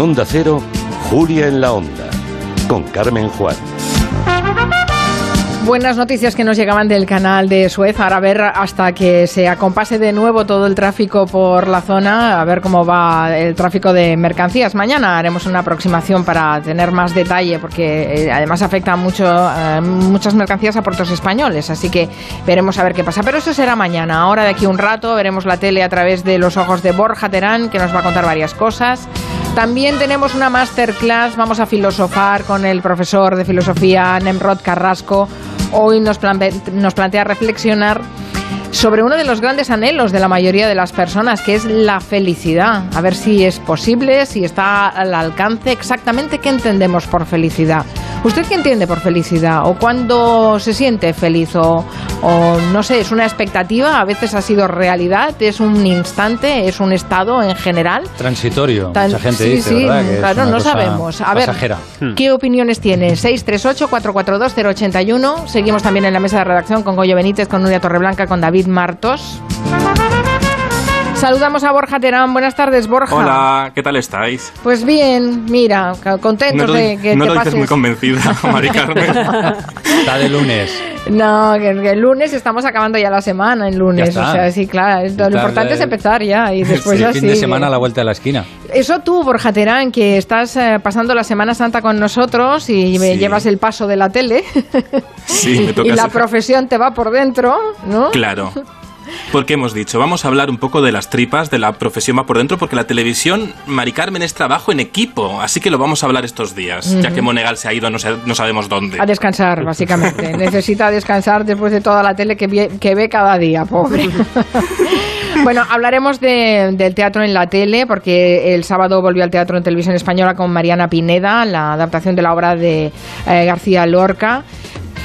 Onda Cero, Julia en la Onda, con Carmen Juan. Buenas noticias que nos llegaban del canal de Suez. Ahora a ver hasta que se acompase de nuevo todo el tráfico por la zona, a ver cómo va el tráfico de mercancías. Mañana haremos una aproximación para tener más detalle, porque eh, además afecta mucho eh, muchas mercancías a puertos españoles, así que veremos a ver qué pasa. Pero eso será mañana. Ahora de aquí un rato veremos la tele a través de los ojos de Borja Terán, que nos va a contar varias cosas. También tenemos una masterclass, vamos a filosofar con el profesor de filosofía Nemrod Carrasco. Hoy nos, plantea reflexionar sobre uno de los grandes anhelos de la mayoría de las personas, que es la felicidad. A ver si es posible, si está al alcance, exactamente qué entendemos por felicidad. ¿Usted qué entiende por felicidad? ¿O cuándo se siente feliz? O, no sé, es una expectativa, a veces ha sido realidad, es un instante, es un estado en general. Transitorio, mucha gente dice, sí, claro, no sabemos. A ver, ¿qué opiniones tiene? 638-442-081. Seguimos también en la mesa de redacción con Goyo Benítez, con Nuria Torreblanca, con David Martos. Saludamos a Borja Terán. Buenas tardes, Borja. Hola, ¿qué tal estáis? Pues bien, mira, contentos de que no te lo dices muy convencida, Mari Carmen. Está de lunes. No, que, el lunes estamos acabando ya la semana, en lunes. O sea, sí, claro. Lo importante es empezar ya y después sí, ya fin de semana a la vuelta de la esquina. Eso tú, Borja Terán, que estás eh, pasando la Semana Santa con nosotros y me llevas el paso de la tele. Sí, me toca Y la profesión te va por dentro, ¿no? Claro. Porque hemos dicho, vamos a hablar un poco de las tripas, de la profesión más por dentro, porque la televisión, Mari Carmen, es trabajo en equipo, así que lo vamos a hablar estos días, ya que Monegal se ha ido, no, no, sabemos dónde. A descansar, básicamente. Necesita descansar después de toda la tele que, ve, cada día, pobre. Bueno, hablaremos del teatro en la tele, porque el sábado volvió al teatro en televisión española con Mariana Pineda, la adaptación de la obra de eh, García Lorca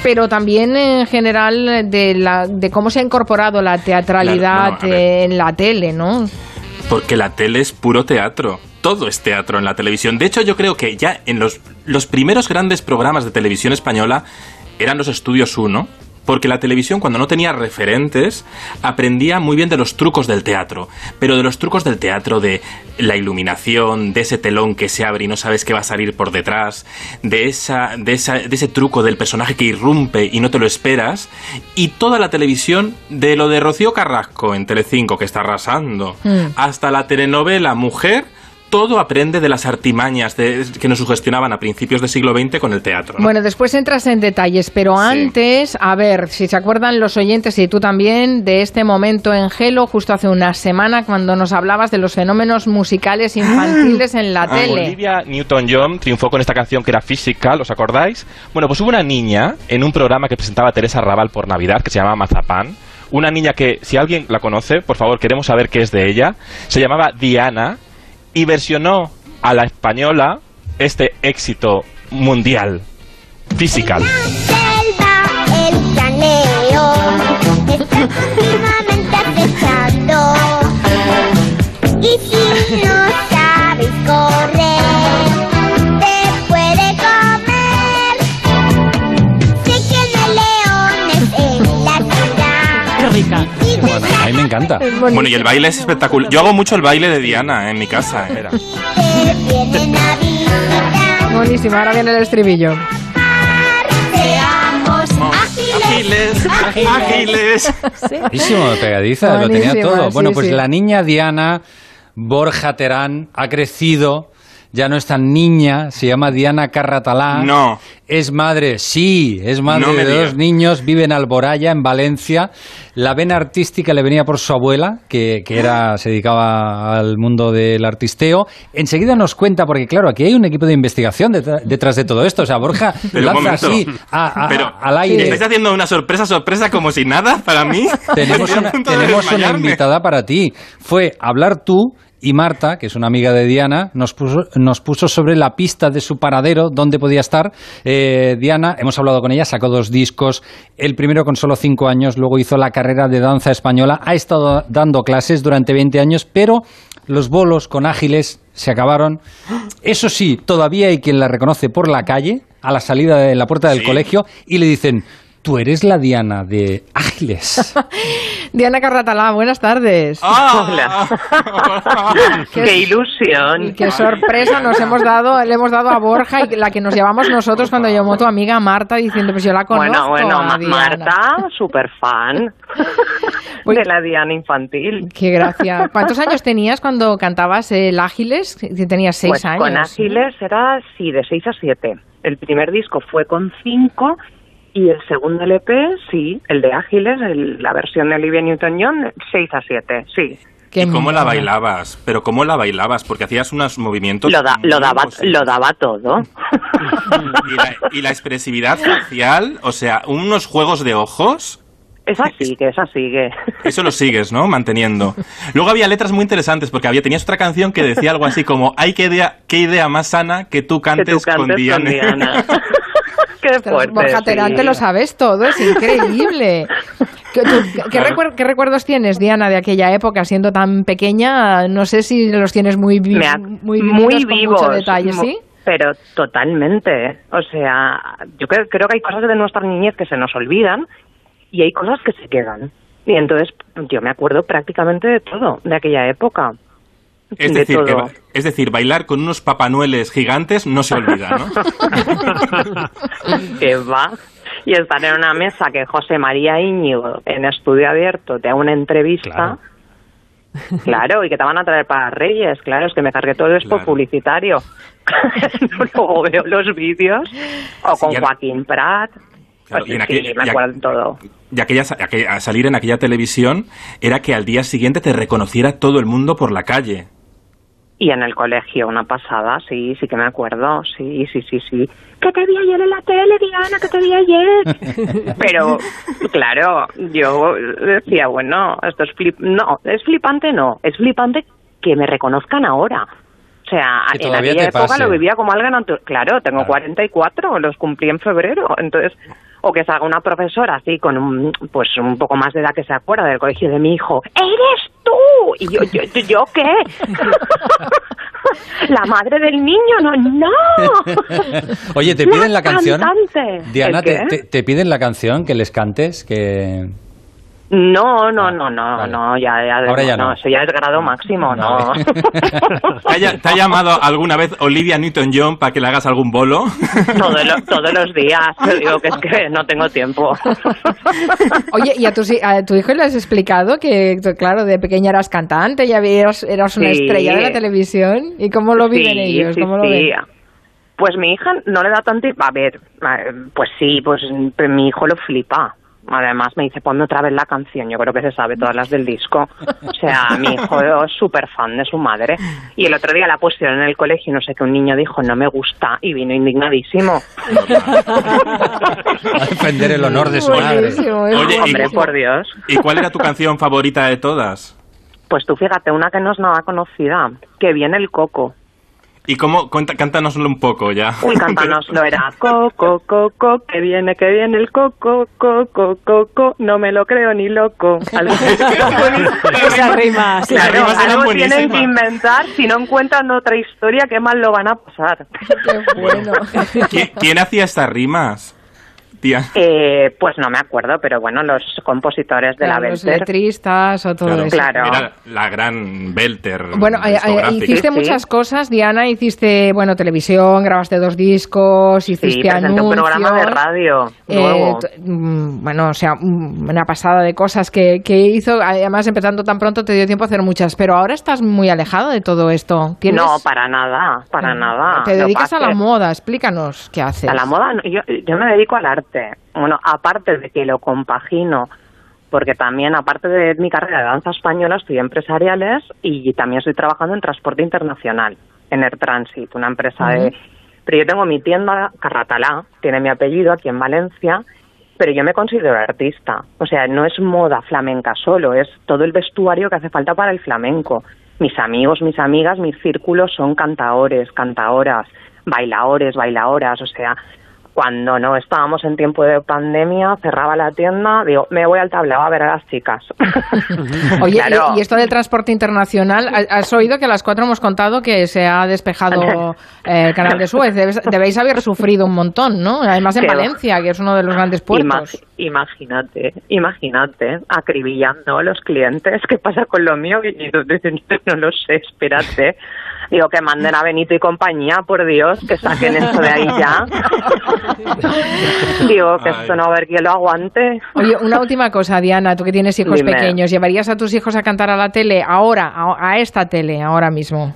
pero también en general de, la, de cómo se ha incorporado la teatralidad en la tele, ¿no? Porque la tele es puro teatro. Todo es teatro en la televisión. De hecho, yo creo que ya en los, los primeros grandes programas de televisión española eran los Estudios 1, porque la televisión cuando no tenía referentes aprendía muy bien de los trucos del teatro, pero de los trucos del teatro, de la iluminación, de ese telón que se abre y no sabes qué va a salir por detrás, de, esa, de, esa, de ese truco del personaje que irrumpe y no te lo esperas, y toda la televisión, de lo de Rocío Carrasco en Telecinco que está arrasando, mm. hasta la telenovela Mujer, todo aprende de las artimañas que nos sugestionaban a principios del siglo XX con el teatro. Bueno, después entras en detalles, pero antes, a ver, si se acuerdan los oyentes y tú también de este momento en Gelo, justo hace una semana, cuando nos hablabas de los fenómenos musicales infantiles en la ah, tele. Olivia Newton-John triunfó con esta canción que era física, ¿os acordáis? Bueno, pues hubo una niña en un programa que presentaba Teresa Raval por Navidad, que se llamaba Mazapán, una niña que, si alguien la conoce, por favor, queremos saber qué es de ella. Se llamaba Diana y versionó a la española este éxito mundial. Physical. Encanta. Bueno, y el baile es espectacular. Yo hago mucho el baile de Diana en mi casa. Era. Buenísimo, ahora viene el estribillo. ágiles, ágiles. Buenísimo, pegadiza, lo tenía todo. Bueno, pues la niña Diana Borja Terán ha crecido ya no es tan niña, se llama Diana Carratalá. No. Es madre, sí, es madre de dos niños, vive en Alboraya, en Valencia. La vena artística le venía por su abuela, que, era, se dedicaba al mundo del artisteo. Enseguida nos cuenta, porque claro, aquí hay un equipo de investigación detrás, de todo esto. O sea, Borja lanza así al aire. ¿Estáis haciendo una sorpresa, sorpresa como si nada para mí? Tenemos tenemos una invitada para ti. Fue hablar tú y Marta, que es una amiga de Diana, nos puso, nos puso sobre la pista de su paradero, dónde podía estar. Eh, Diana, hemos hablado con ella, sacó dos discos, el primero con solo cinco años, luego hizo la carrera de danza española, ha estado dando clases durante 20 años, pero los bolos con ágiles se acabaron. Eso sí, todavía hay quien la reconoce por la calle, a la salida de la puerta del colegio, y le dicen, tú eres la Diana de Ágiles. Diana Carratalá, buenas tardes. ¡Ah! Qué- ¡Qué ilusión! Qué sorpresa nos hemos dado, le hemos dado a Borja y la que nos llevamos nosotros cuando llamó tu amiga Marta diciendo, pues yo la conozco. Bueno, bueno, a Diana". Marta, super fan de la Diana infantil. Qué gracia. ¿Cuántos años tenías cuando cantabas el Ágiles? Tenías seis pues años. con Ágiles era, sí, de 6 a 7. El primer disco fue con 5 y el segundo LP, sí, el de Ágiles, el- la versión de Olivia Newton-John, 6 a 7, sí. Qué ¿Y cómo la mona. bailabas? ¿Pero cómo la bailabas? Porque hacías unos movimientos... Lo, da- lo, daba, lo daba todo. ¿Y la, y la expresividad facial, o sea, unos juegos de ojos... esa sigue, esa sigue. Eso lo sigues, ¿no? Manteniendo. Luego había letras muy interesantes porque había tenías otra canción que decía algo así como "Hay qué idea, qué idea más sana que tú que cantes, tú cantes con Diana". Qué Ostras, fuerte. Borja sí. Te lo sabes todo, es increíble. ¿Qué, tú- qué recuer- qué recuerdos tienes, Diana, de aquella época, siendo tan pequeña? No sé si los tienes muy, vi- muy, muy con vivos. mucho detalle, ¿sí? Pero totalmente. O sea, yo creo, creo que hay cosas de nuestra niñez que se nos olvidan y hay cosas que se quedan. Y entonces yo me acuerdo prácticamente de todo, de aquella época. Es de decir, que es decir, bailar con unos papanueles gigantes no se olvida, ¿no? que va. Y estar en una mesa que José María Íñigo en estudio abierto te da una entrevista. Claro. y que te van a traer para Reyes, claro, es que me cargué todo el spot Claro. publicitario. Luego veo los vídeos, o con Sí, ya- Joaquín Prat. Claro, Pues y en sí, aquel- me y acuerdo de todo. Y aquella, aquella- salir en aquella televisión era que al día siguiente te reconociera todo el mundo por la calle. Y en el colegio, una pasada, sí, sí que me acuerdo, sí, sí, sí, sí. Que te vi ayer en la tele, Diana, que te vi ayer. Pero, claro, yo decía, bueno, esto es flip... No, es flipante no, es flipante que me reconozcan ahora. O sea, en aquella época pase. lo vivía como algo natural. Claro, tengo Claro. 44, los cumplí en febrero, entonces... O que salga una profesora así, con un, pues un poco más de edad que se acuerda del colegio de mi hijo. ¡Eres tú! Y yo, yo, yo, ¿yo qué? la madre del niño, no, no. Oye, ¿te piden la canción? Diana, te, te- te piden la canción que les cantes? Que... No, no, Ah, no, no, vale. no, ya, ya, Ahora ya no. eso ya es grado máximo, no. Vale. ¿Te ha, ll- te ha llamado alguna vez Olivia Newton-John para que le hagas algún bolo? Todo lo- todos los días, te digo que es que no tengo tiempo. Oye, ¿y a tu, si- a tu hijo le has explicado que, claro, de pequeña eras cantante, ya eras, eras una Sí. estrella de la televisión? ¿Y cómo lo viven Sí, ellos? sí, ¿Cómo lo sí. ven? Pues mi hija no le da tanto... A ver, pues sí, pues mi hijo lo flipa. Además me dice, ponme otra vez la canción. Yo creo que se sabe todas las del disco. O sea, mi hijo es súper fan de su madre. Y el otro día la pusieron en el colegio y no sé qué, un niño dijo, no me gusta. Y vino indignadísimo. A defender el honor de su madre. Buenísimo, Oye, Hombre, por Dios. ¿Y cuál era tu canción favorita de todas? Pues tú fíjate, una que no es nada conocida. Que viene el coco. ¿Y cómo? Cuenta, cántanoslo un poco ya. Uy, cántanoslo, era coco, coco, que viene, que viene el coco, coco, coco, no me lo creo ni loco. Algo Esa rima, sí. Las Claro, rimas algo tienen que inventar, si no encuentran otra historia, qué mal lo van a pasar. Qué bueno. ¿Quién, quién hacía estas rimas? Eh, pues no me acuerdo, pero bueno, los compositores de Claro, la los Belter. letristas o todo Claro, eso. Claro. Era la gran Belter. Bueno, eh, eh, hiciste Sí, sí. muchas cosas, Diana. Hiciste, bueno, televisión, grabaste dos discos, hiciste Sí, presenté un anuncios. programa de radio. Eh, mm, bueno, o sea, mm, una pasada de cosas que, que hizo. Además, empezando tan pronto, te dio tiempo a hacer muchas. Pero ahora estás muy alejado de todo esto. ¿Tienes- No, para nada, para nada. Te dedicas a la moda. Explícanos qué haces. A la moda, yo me dedico al arte. Bueno, aparte de que lo compagino, porque también, aparte de mi carrera de danza española, estoy empresariales y también estoy trabajando en transporte internacional, en Air Transit, una empresa de... Pero yo tengo mi tienda, Carratalá, tiene mi apellido aquí en Valencia, pero yo me considero artista. O sea, no es moda flamenca solo, es todo el vestuario que hace falta para el flamenco. Mis amigos, mis amigas, mis círculos son cantaores, cantaoras, bailadores, bailadoras, o sea, cuando no estábamos en tiempo de pandemia, cerraba la tienda, digo, me voy al tablao a ver a las chicas. Oye, Claro. y, y esto del transporte internacional, ¿ha- ¿has oído que a las cuatro hemos contado que se ha despejado eh, el canal de Suez? Debes- debéis haber sufrido un montón, ¿no? Además en Qué va. Valencia, que es uno de los grandes puertos. Imagínate, imagínate, acribillando a los clientes. ¿Qué pasa con lo mío? Y no lo sé, espérate. Digo, que manden a Benito y compañía, por Dios, que saquen esto de ahí ya. Digo, que esto no va a haber quien lo aguante. Oye, una última cosa, Diana, tú que tienes hijos Dime. pequeños, ¿llevarías a tus hijos a cantar a la tele ahora, a, a esta tele, ahora mismo?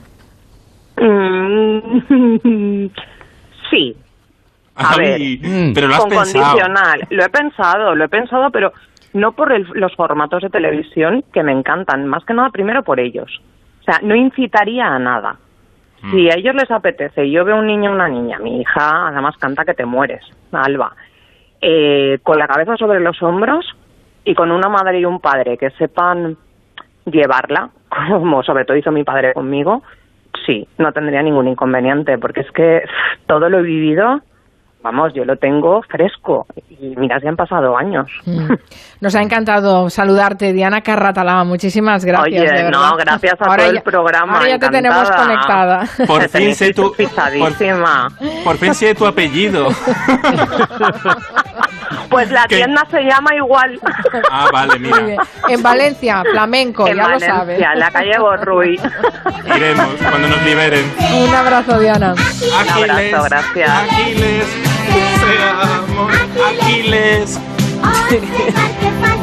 Mm, sí, A ver. Ay, Mm. pero lo has con pensado. condicional. Lo he pensado, lo he pensado, pero no por el- los formatos de televisión que me encantan, más que nada primero por ellos. O sea, no incitaría a nada. Mm. Si a ellos les apetece, yo veo un niño o una niña, mi hija además canta que te mueres, Alba, eh, con la cabeza sobre los hombros y con una madre y un padre que sepan llevarla, como sobre todo hizo mi padre conmigo, sí, no tendría ningún inconveniente, porque es que todo lo he vivido, vamos, yo lo tengo fresco, y mira, ya han pasado años. Mm. Nos ha encantado saludarte, Diana Carratalá. Muchísimas gracias. Oye, de verdad. no, gracias a Ahora todo ya- el programa. Ahora ya te tenemos conectada. Por fin sé tu, por, pisadísima. por fin sé tu apellido. Pues la ¿Qué? tienda se llama igual. Ah, vale, mira. En Valencia, flamenco, en ya Valencia, lo sabes. en la calle Borruy. Iremos cuando nos liberen. Un abrazo, Diana. Aquiles, abrazo, gracias. Aquiles, seamos Aquiles.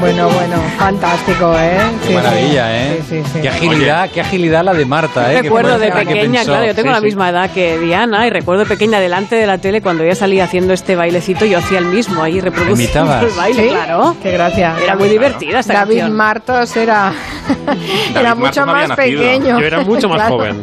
Bueno, bueno, fantástico, ¿eh? Sí, Qué maravilla, sí. ¿eh? Sí, sí, sí. Qué agilidad, qué agilidad la de Marta, ¿eh? Recuerdo de pequeña, claro, yo tengo Sí, la sí. misma edad que Diana y recuerdo de pequeña delante de la tele cuando ella salía haciendo este bailecito, yo hacía el mismo ahí reproduciendo ¿Imitabas? el baile, ¿Sí? claro. Qué gracia. Era muy divertida esta David canción. Martos era, mucho más pequeño. Yo era mucho más Claro. joven.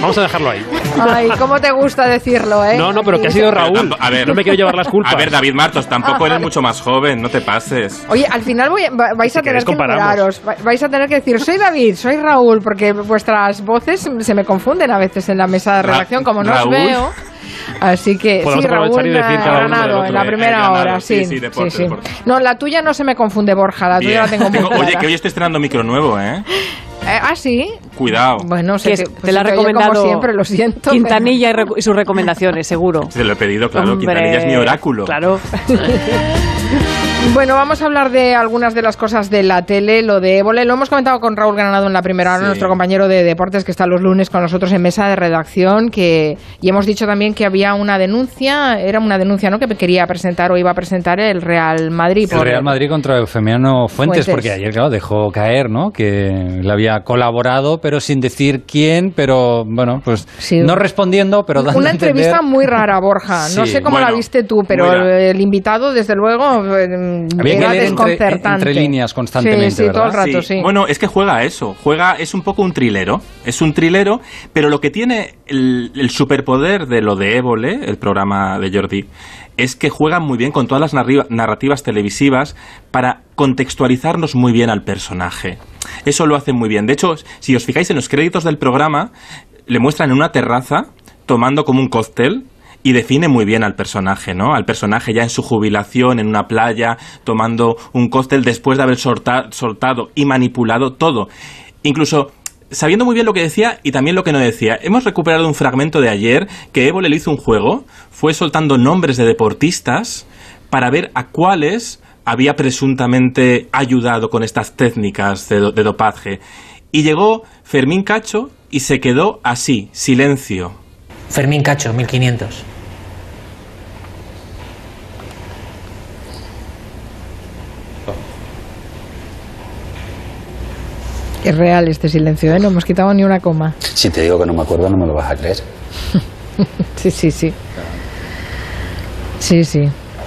Vamos a dejarlo ahí. Ay, cómo te gusta decirlo, ¿eh? No, no, pero que ha sido Raúl. a ver. no me quiero llevar las culpas. A ver, David Martos, tampoco eres mucho más joven, no te pases. Oye, al final voy- va- vais Si a tener queréis, que numeraros. Va- Vais a tener que decir, soy David, soy Raúl, porque vuestras voces se me confunden a veces en la mesa de redacción, como no os veo. Así que Podemos sí, Raúl y decir ganado en la Eh, primera ganado, hora, sí, sí. sí, deporte, sí, sí. deporte. No, la tuya no se me confunde, Borja, la tuya Bien. la tengo muy Oye, que hoy estoy estrenando micro nuevo, ¿eh? Eh, ah, sí. Cuidado. Bueno, se Que te, pues la ha oye recomendado como siempre, lo siento. Quintanilla y, sus recomendaciones, seguro. Se lo he pedido, claro. Hombre, Quintanilla es mi oráculo. Claro. Bueno, vamos a hablar de algunas de las cosas de la tele, lo de Évole. Lo hemos comentado con Raúl Granado en la primera hora, Sí. nuestro compañero de deportes que está los lunes con nosotros en mesa de redacción, que y hemos dicho también que había una denuncia, era una denuncia, ¿no? Que quería presentar o iba a presentar el Real Madrid. El Real Madrid contra Eufemiano Fuentes, Fuentes. porque ayer, claro, dejó caer, ¿no? Que le había colaborado, pero sin decir quién, pero bueno, pues Sí. no respondiendo, pero dando Una entrevista muy rara, Borja. No sé cómo la viste tú, pero el invitado, desde luego, eh, Había que leer entre- desconcertante. entre líneas constantemente, Sí, sí, todo el rato, sí. Bueno, es que juega a eso. Juega, es un poco un trilero. Es un trilero, pero lo que tiene el, el superpoder de lo de Évole, el programa de Jordi, es que juega muy bien con todas las narrativas televisivas para contextualizarnos muy bien al personaje. Eso lo hace muy bien. De hecho, si os fijáis en los créditos del programa, le muestran en una terraza tomando como un cóctel y define muy bien al personaje, ¿no? Al personaje ya en su jubilación, en una playa, tomando un cóctel después de haber solta- soltado y manipulado todo. Incluso sabiendo muy bien lo que decía y también lo que no decía. Hemos recuperado un fragmento de ayer que Evo le hizo un juego, fue soltando nombres de deportistas para ver a cuáles había presuntamente ayudado con estas técnicas de, de dopaje. Y llegó Fermín Cacho y se quedó así, silencio. Fermín Cacho, 1500. Es real este silencio, ¿eh? No hemos quitado ni una coma. Si te digo que no me acuerdo, no me lo vas a creer. Sí, sí, sí. Sí, sí.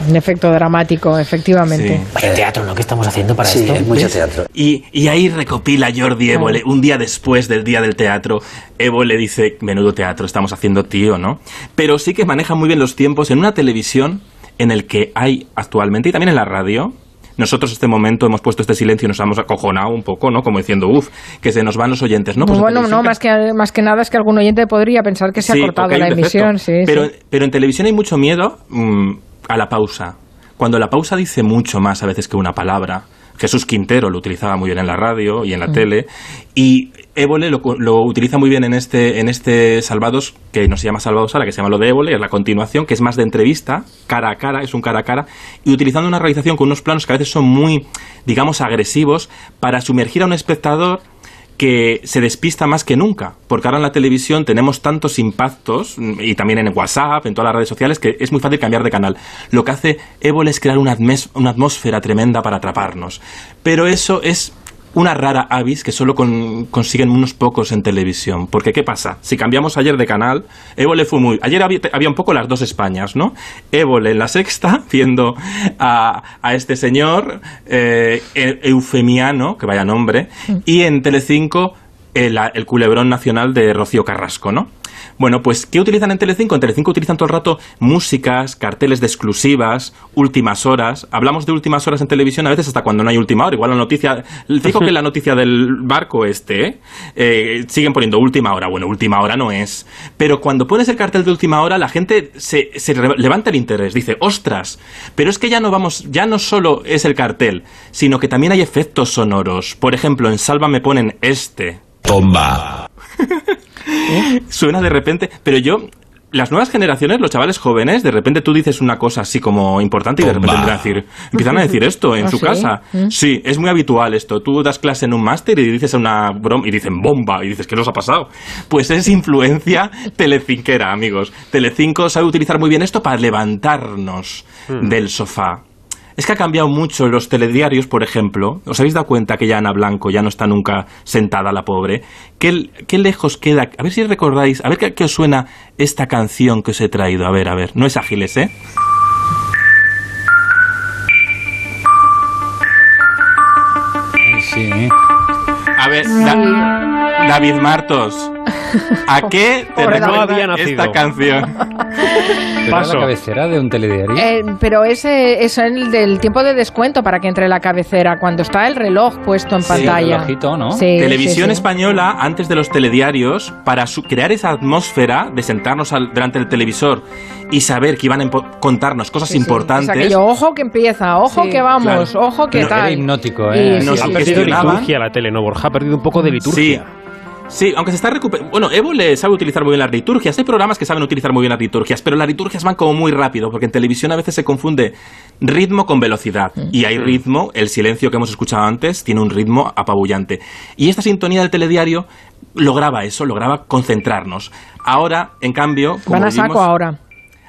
Un efecto dramático, efectivamente. Sí. Vaya teatro, ¿no? que estamos haciendo para sí, esto? es mucho teatro. Y, y ahí recopila Jordi Évole, un día después del día del teatro. Evo le dice, menudo teatro estamos haciendo, tío, ¿no? Pero sí que maneja muy bien los tiempos en una televisión en el que hay actualmente, y también en la radio, nosotros este momento hemos puesto este silencio y nos hemos acojonado un poco, ¿no? Como diciendo, uff, que se nos van los oyentes, ¿no? Pues en bueno, no, más que, más que nada es que algún oyente podría pensar que se Sí, ha cortado la emisión. Sí, pero, sí. pero en televisión hay mucho miedo mm, a la pausa. Cuando la pausa dice mucho más a veces que una palabra. Jesús Quintero lo utilizaba muy bien en la radio y en la Mm. tele. Y Évole lo, lo utiliza muy bien en este, en este Salvados, que no se llama Salvados ahora, que se llama lo de Évole, es la continuación, que es más de entrevista, cara a cara, es un cara a cara, y utilizando una realización con unos planos que a veces son muy, digamos, agresivos, para sumergir a un espectador que se despista más que nunca, porque ahora en la televisión tenemos tantos impactos, mm, y también en WhatsApp, en todas las redes sociales, que es muy fácil cambiar de canal. Lo que hace Évole es crear una, atmósfera tremenda para atraparnos. Pero eso es una rara avis que solo con- consiguen unos pocos en televisión. Porque, ¿qué pasa? Si cambiamos ayer de canal, Évole fue muy... Ayer había, había un poco las dos Españas, ¿no? Évole en la sexta, viendo a, a este señor eh, eufemiano, que vaya nombre, y en Telecinco el, el culebrón nacional de Rocío Carrasco, ¿no? Bueno, pues ¿qué utilizan en Telecinco? En Telecinco utilizan todo el rato músicas, carteles de exclusivas, últimas horas. Hablamos de últimas horas en televisión a veces hasta cuando no hay última hora. Igual la noticia, fijo que la noticia del barco este, ¿eh? Eh, siguen poniendo última hora. Bueno, última hora no es. Pero cuando pones el cartel de última hora, la gente se, levanta el interés. Dice, ostras, pero es que ya no vamos, ya no solo es el cartel, sino que también hay efectos sonoros. Por ejemplo, en Salva me ponen este. Bomba. Suena de repente, pero yo las nuevas generaciones, los chavales jóvenes, de repente tú dices una cosa así como importante y de repente empiezan a decir, empiezan a decir esto en ¿Ah, su sí? casa. Mm. Sí, es muy habitual esto. Tú das clase en un máster y dices una broma y dicen bomba y dices, ¿qué nos ha pasado? Pues es influencia telecinquera, amigos. Telecinco sabe utilizar muy bien esto para levantarnos del sofá. Es que ha cambiado mucho los telediarios, por ejemplo. ¿Os habéis dado cuenta que ya Ana Blanco ya no está nunca sentada la pobre? ¿Qué, qué lejos queda? A ver si recordáis, a ver qué, qué os suena esta canción que os he traído. A ver, a ver. No es ágiles, ¿eh? Sí. A ver, David Martos. ¿A qué te recuerda esta canción? ¿Pero era Paso. la cabecera de un telediario? Eh, pero ese es el del tiempo de descuento para que entre la cabecera, cuando está el reloj puesto en Sí, pantalla. el relojito, ¿no? Sí, Televisión sí, sí. española, antes de los telediarios, para su- crear esa atmósfera de sentarnos al- delante del televisor y saber que iban a contarnos cosas Sí, sí. importantes. Es aquello, ojo que empieza, ojo Sí. que vamos, Claro. ojo que No, tal. era hipnótico, Y- ¿eh? sí, Nos sí, Ha perdido liturgia la tele, ¿no, Borja? Ha perdido un poco de Sí. liturgia. Sí, aunque se está recuperando. Bueno, Evo le sabe utilizar muy bien las liturgias. Hay programas que saben utilizar muy bien las liturgias, pero las liturgias van como muy rápido, porque en televisión a veces se confunde ritmo con velocidad. Y hay ritmo, el silencio que hemos escuchado antes tiene un ritmo apabullante. Y esta sintonía del telediario lograba eso, lograba concentrarnos. Ahora, en cambio. como Van a saco ahora.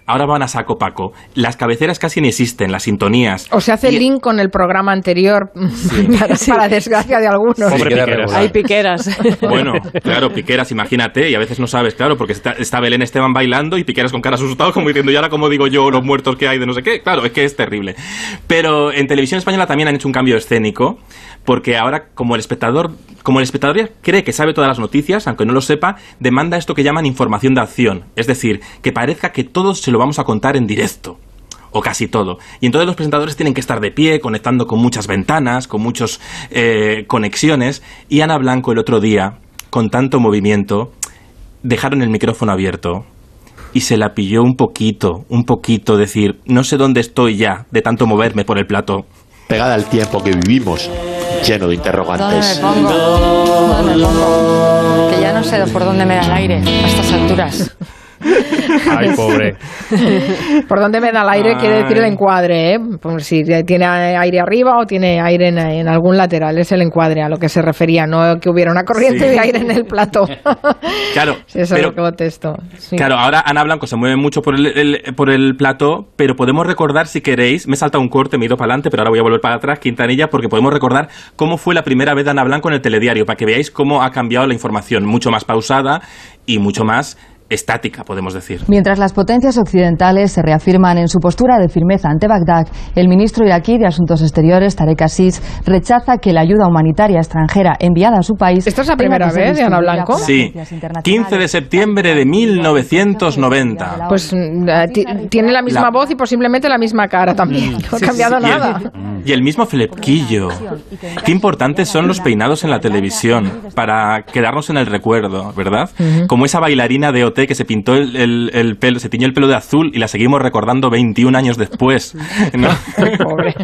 Ahora van a saco Paco. Las cabeceras casi ni existen, las sintonías. O se hace Y- link con el programa anterior, para, para desgracia de algunos. Pobre Piqueras. Hay piqueras. Bueno, claro, Piqueras, imagínate, y a veces no sabes, claro, porque está, está Belén Esteban bailando y Piqueras con cara asustado, como diciendo, y ahora como digo yo, los muertos que hay de no sé qué. Claro, es que es terrible. Pero en televisión española también han hecho un cambio escénico, porque ahora, como el espectador, como el espectador ya cree que sabe todas las noticias, aunque no lo sepa, demanda esto que llaman información de acción. Es decir, que parezca que todos se lo vamos a contar en directo o casi todo. Y entonces los presentadores tienen que estar de pie, conectando con muchas ventanas, con muchas conexiones. Y Ana Blanco el otro día, con tanto movimiento, dejaron el micrófono abierto y se la pilló un poquito, un poquito, decir, no sé dónde estoy ya de tanto moverme por el plato. Pegada al tiempo que vivimos, lleno de ¿Dónde interrogantes. me pongo? ¿Dónde me pongo? Que ya no sé por dónde me da el aire a estas alturas. Ay, pobre. Por dónde me da el aire quiere decir el encuadre, ¿eh? Por si tiene aire arriba o tiene aire en, en algún lateral. Es el encuadre a lo que se refería, no que hubiera una corriente Sí. de aire en el plato. Claro, Sí, eso pero- es lo que contesto. Sí. Claro, ahora Ana Blanco se mueve mucho por el, el- por el plató, pero podemos recordar, si queréis, me he saltado un corte, me he ido para adelante, pero ahora voy a volver para atrás, Quintanilla, porque podemos recordar cómo fue la primera vez de Ana Blanco en el telediario, para que veáis cómo ha cambiado la información, mucho más pausada y mucho más estática, podemos decir. Mientras las potencias occidentales se reafirman en su postura de firmeza ante Bagdad, el ministro iraquí de Asuntos Exteriores, Tarek Aziz, rechaza que la ayuda humanitaria extranjera enviada a su país. ¿Esta es la primera vez, Diana Blanco? Sí, agencias internacionales. 15 de septiembre de 1990. Pues mm, eh, ti- tiene la misma La- voz y posiblemente la misma cara también. No ha Sí, cambiado sí, y el- nada. Y el mismo flequillo. Qué importantes son los peinados en la televisión para quedarnos en el recuerdo, ¿verdad? Como esa bailarina de Que se pintó el, el- el pelo, se tiñó el pelo de azul y la seguimos recordando 21 años después. ¿no? Pobre.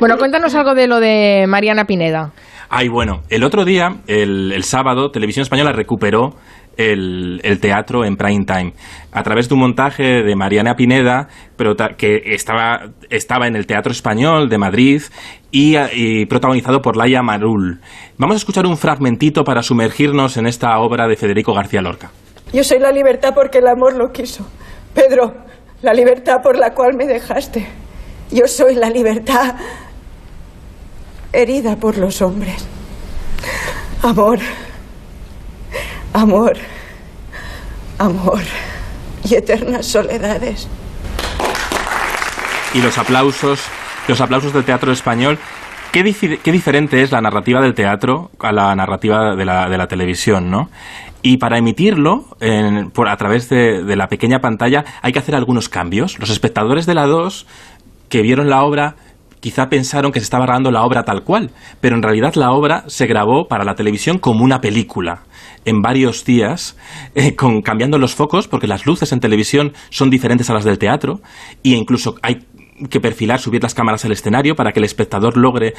Bueno, cuéntanos algo de lo de Mariana Pineda. Ay, bueno, el otro día, el, el sábado, Televisión Española recuperó el, el teatro en prime time a través de un montaje de Mariana Pineda, pero que estaba, estaba en el Teatro Español de Madrid y, y protagonizado por Laia Marul. Vamos a escuchar un fragmentito para sumergirnos en esta obra de Federico García Lorca. Yo soy la libertad porque el amor lo quiso. Pedro, la libertad por la cual me dejaste. Yo soy la libertad herida por los hombres. Amor, amor, amor y eternas soledades. y los aplausos, los aplausos del teatro español. Qué, qué diferente es la narrativa del teatro a la narrativa de la, de la televisión, ¿no? Y para emitirlo en- por, a través de, de la pequeña pantalla hay que hacer algunos cambios. Los espectadores de la 2 que vieron la obra quizá pensaron que se estaba grabando la obra tal cual, pero en realidad la obra se grabó para la televisión como una película en varios días, eh, con, cambiando los focos, porque las luces en televisión son diferentes a las del teatro, e incluso hay que perfilar, subir las cámaras al escenario para que el espectador logre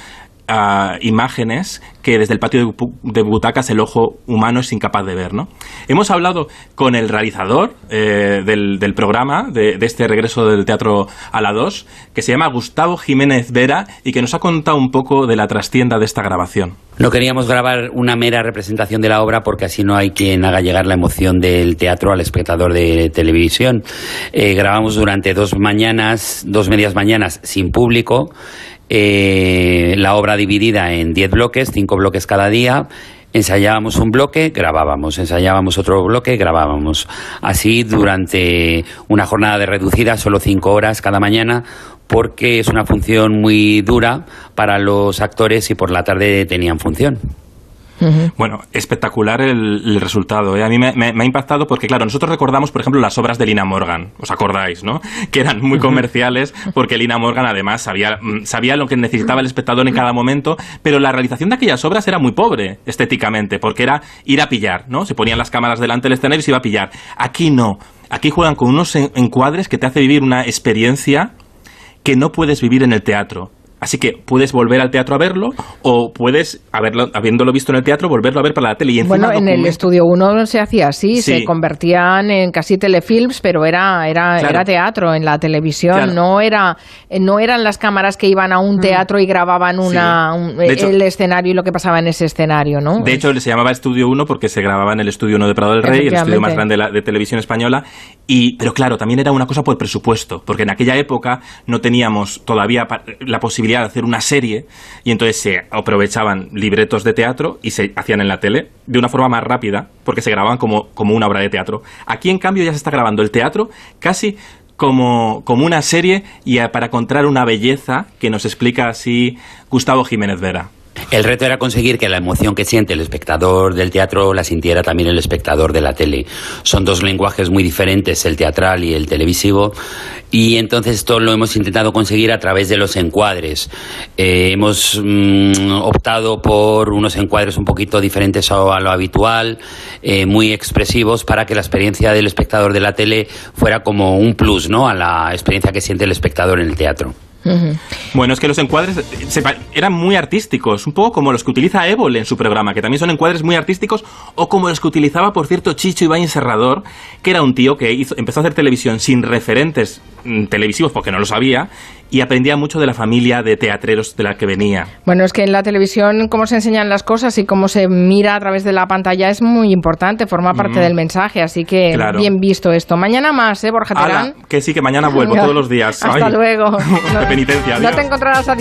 ah, imágenes que desde el patio de butacas el ojo humano es incapaz de ver. ¿no? Hemos hablado con el realizador eh, del, del programa, de, de este regreso del teatro a la 2, que se llama Gustavo Jiménez Vera y que nos ha contado un poco de la trastienda de esta grabación. No queríamos grabar una mera representación de la obra porque así no hay quien haga llegar la emoción del teatro al espectador de televisión. Eh, grabamos durante dos mañanas, dos medias mañanas sin público, eh, la obra dividida en diez bloques, cinco bloques cada día. Ensayábamos un bloque, grabábamos, ensayábamos otro bloque, grabábamos. Así durante una jornada de reducida, solo cinco horas cada mañana, porque es una función muy dura para los actores y por la tarde tenían función. Bueno, espectacular el, el resultado. ¿eh? A mí me, me- me ha impactado porque, claro, nosotros recordamos, por ejemplo, las obras de Lina Morgan, ¿os acordáis, no? Que eran muy comerciales porque Lina Morgan, además, sabía, mm, sabía lo que necesitaba el espectador en cada momento, pero la realización de aquellas obras era muy pobre estéticamente porque era ir a pillar, ¿no? Se ponían las cámaras delante del escenario y se iba a pillar. Aquí no. Aquí juegan con unos en- encuadres que te hace vivir una experiencia que no puedes vivir en el teatro. Así que puedes volver al teatro a verlo o puedes, haberlo, habiéndolo visto en el teatro, volverlo a ver para la tele. Y encima Bueno, en el estudio 1 se hacía así, se convertían en casi telefilms, pero era era, Claro. era teatro en la televisión, Claro. no era no eran las cámaras que iban a un teatro y grababan una un- De hecho- el escenario y lo que pasaba en ese escenario, ¿no? De hecho, se llamaba Estudio 1 porque se grababa en el Estudio 1 de Prado del Rey, el estudio más grande de, la- de televisión española. Y, pero claro, también era una cosa por presupuesto, porque en aquella época no teníamos todavía la posibilidad de hacer una serie y entonces se aprovechaban libretos de teatro y se hacían en la tele de una forma más rápida, porque se grababan como, como una obra de teatro. Aquí, en cambio, ya se está grabando el teatro casi como, como una serie y para encontrar una belleza que nos explica así Gustavo Jiménez Vera. El reto era conseguir que la emoción que siente el espectador del teatro la sintiera también el espectador de la tele. Son dos lenguajes muy diferentes, el teatral y el televisivo, y entonces esto lo hemos intentado conseguir a través de los encuadres. Eh, hemos mm, optado por unos encuadres un poquito diferentes a, lo habitual, eh, muy expresivos, para que la experiencia del espectador de la tele fuera como un plus ¿no? a la experiencia que siente el espectador en el teatro. Bueno, es que los encuadres eh, se eran muy artísticos, un poco como los que utiliza Évole en su programa, que también son encuadres muy artísticos, o como los que utilizaba, por cierto, Chicho Ibáñez Serrador, que era un tío que hizo, empezó a hacer televisión sin referentes mm, televisivos, porque no lo sabía, y aprendía mucho de la familia de teatreros de la que venía. Bueno, es que en la televisión cómo se enseñan las cosas y cómo se mira a través de la pantalla es muy importante, forma parte Mm. del mensaje, así que Claro. bien visto esto. Mañana más, ¿eh, Borja Ala, Terán? que sí, que mañana vuelvo todos los días. Hasta Ay, luego. Penitencia, No te encontrarás a